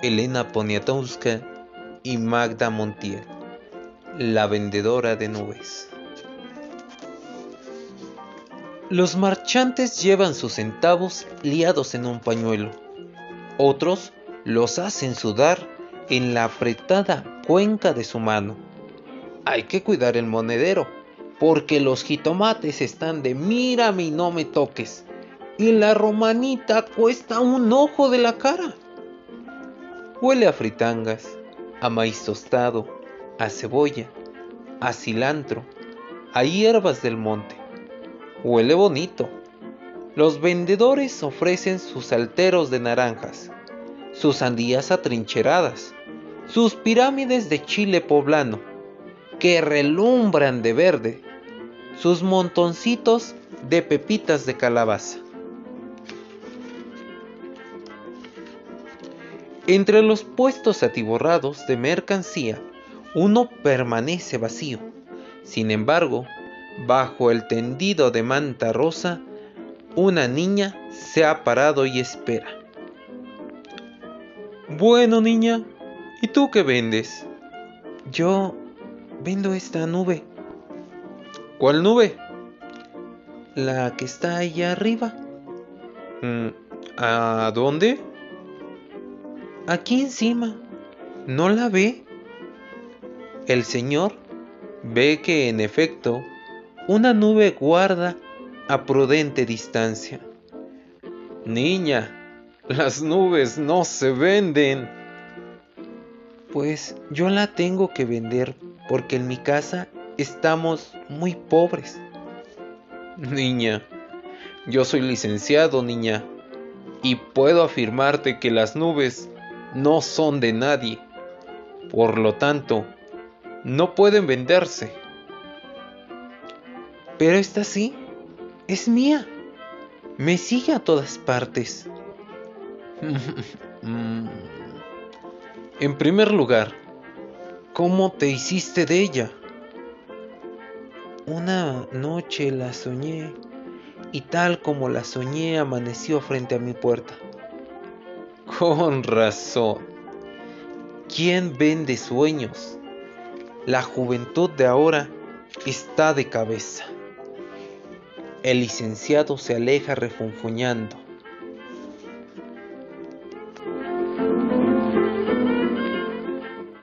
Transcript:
Elena Poniatowska y Magda Montiel, la vendedora de nubes. Los marchantes llevan sus centavos liados en un pañuelo. Otros los hacen sudar en la apretada cuenca de su mano. Hay que cuidar el monedero, porque los jitomates están de mírame y no me toques. Y la romanita cuesta un ojo de la cara. Huele a fritangas, a maíz tostado, a cebolla, a cilantro, a hierbas del monte. Huele bonito. Los vendedores ofrecen sus salteros de naranjas, sus sandías atrincheradas, sus pirámides de chile poblano, que relumbran de verde, sus montoncitos de pepitas de calabaza. Entre los puestos atiborrados de mercancía, uno permanece vacío. Sin embargo, bajo el tendido de manta rosa, una niña se ha parado y espera. Bueno, niña, ¿y tú qué vendes? Yo vendo esta nube. ¿Cuál nube? La que está allá arriba. Mm, ¿A dónde? Aquí encima. ¿No la ve? El señor ve que en efecto una nube guarda a prudente distancia. Niña, las nubes no se venden. Pues yo la tengo que vender porque en mi casa estamos muy pobres. Niña, yo soy licenciado, niña, y puedo afirmarte que las nubes no son de nadie. Por lo tanto, no pueden venderse. Pero esta sí, es mía. Me sigue a todas partes. en primer lugar, ¿cómo te hiciste de ella? Una noche la soñé y tal como la soñé amaneció frente a mi puerta. Con razón. ¿Quién vende sueños? La juventud de ahora está de cabeza. El licenciado se aleja refunfuñando.